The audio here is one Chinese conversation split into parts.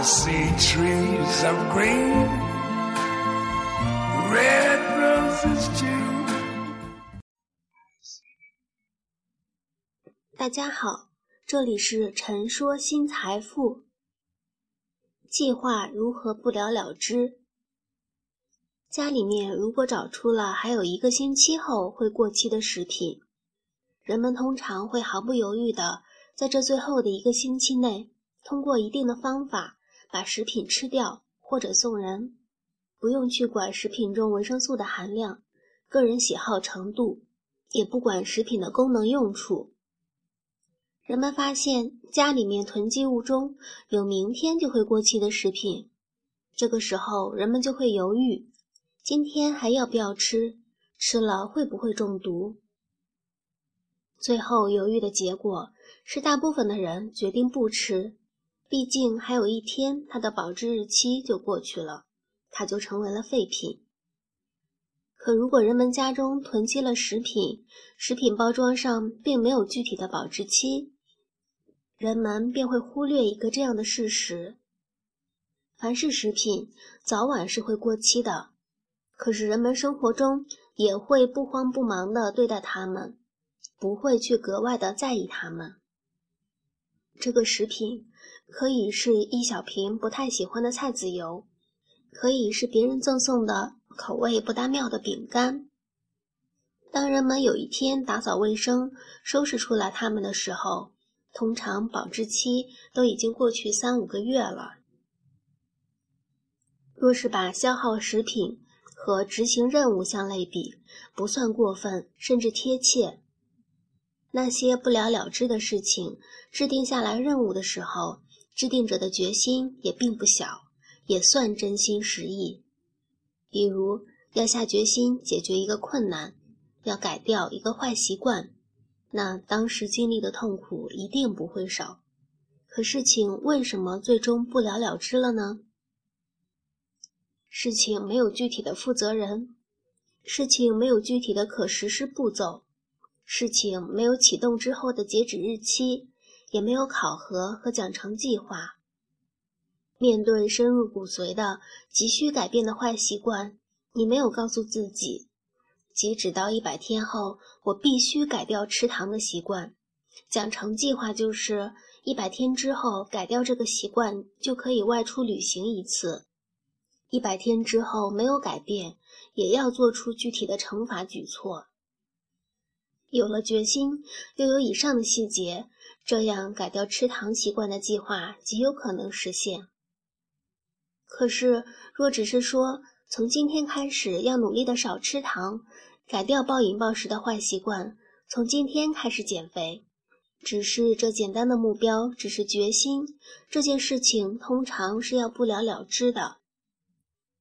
See trees of green, red roses too. 大家好，这里是陈说新财富。计划如何不了了之？家里面如果找出了还有一个星期后会过期的食品，人们通常会毫不犹豫的在这最后的一个星期内，通过一定的方法把食品吃掉或者送人，不用去管食品中维生素的含量、个人喜好程度，也不管食品的功能用处。人们发现家里面囤积物中有明天就会过期的食品，这个时候人们就会犹豫。今天还要不要吃？吃了会不会中毒？最后犹豫的结果是，大部分的人决定不吃，毕竟还有一天它的保质日期就过去了，它就成为了废品。可如果人们家中囤积了食品，食品包装上并没有具体的保质期，人们便会忽略一个这样的事实：凡是食品，早晚是会过期的。可是人们生活中也会不慌不忙地对待它们，不会去格外的在意它们。这个食品可以是一小瓶不太喜欢的菜籽油，可以是别人赠送的口味不大妙的饼干。当人们有一天打扫卫生、收拾出来它们的时候，通常保质期都已经过去三五个月了。若是把消耗食品，和执行任务相类比，不算过分，甚至贴切。那些不了了之的事情，制定下来任务的时候，制定者的决心也并不小，也算真心实意。比如，要下决心解决一个困难，要改掉一个坏习惯，那当时经历的痛苦一定不会少。可事情为什么最终不了了之了呢？事情没有具体的负责人，事情没有具体的可实施步骤，事情没有启动之后的截止日期，也没有考核和奖惩计划。面对深入骨髓的急需改变的坏习惯，你没有告诉自己，截止到一百天后，我必须改掉吃糖的习惯。奖惩计划就是一百天之后改掉这个习惯，就可以外出旅行一次。一百天之后没有改变，也要做出具体的惩罚举措。有了决心，又有以上的细节，这样改掉吃糖习惯的计划极有可能实现。可是，若只是说从今天开始要努力的少吃糖，改掉暴饮暴食的坏习惯，从今天开始减肥，只是这简单的目标，只是决心，这件事情通常是要不了了之的。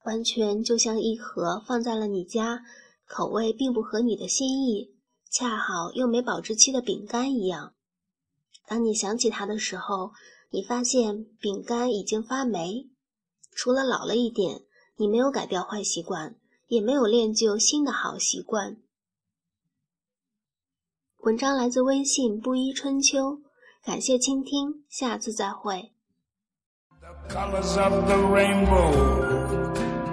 完全就像一盒放在了你家，口味并不合你的心意，恰好又没保质期的饼干一样。当你想起它的时候，你发现饼干已经发霉。除了老了一点，你没有改掉坏习惯，也没有练就新的好习惯。文章来自微信布衣春秋，感谢倾听，下次再会。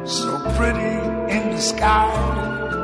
so pretty in the sky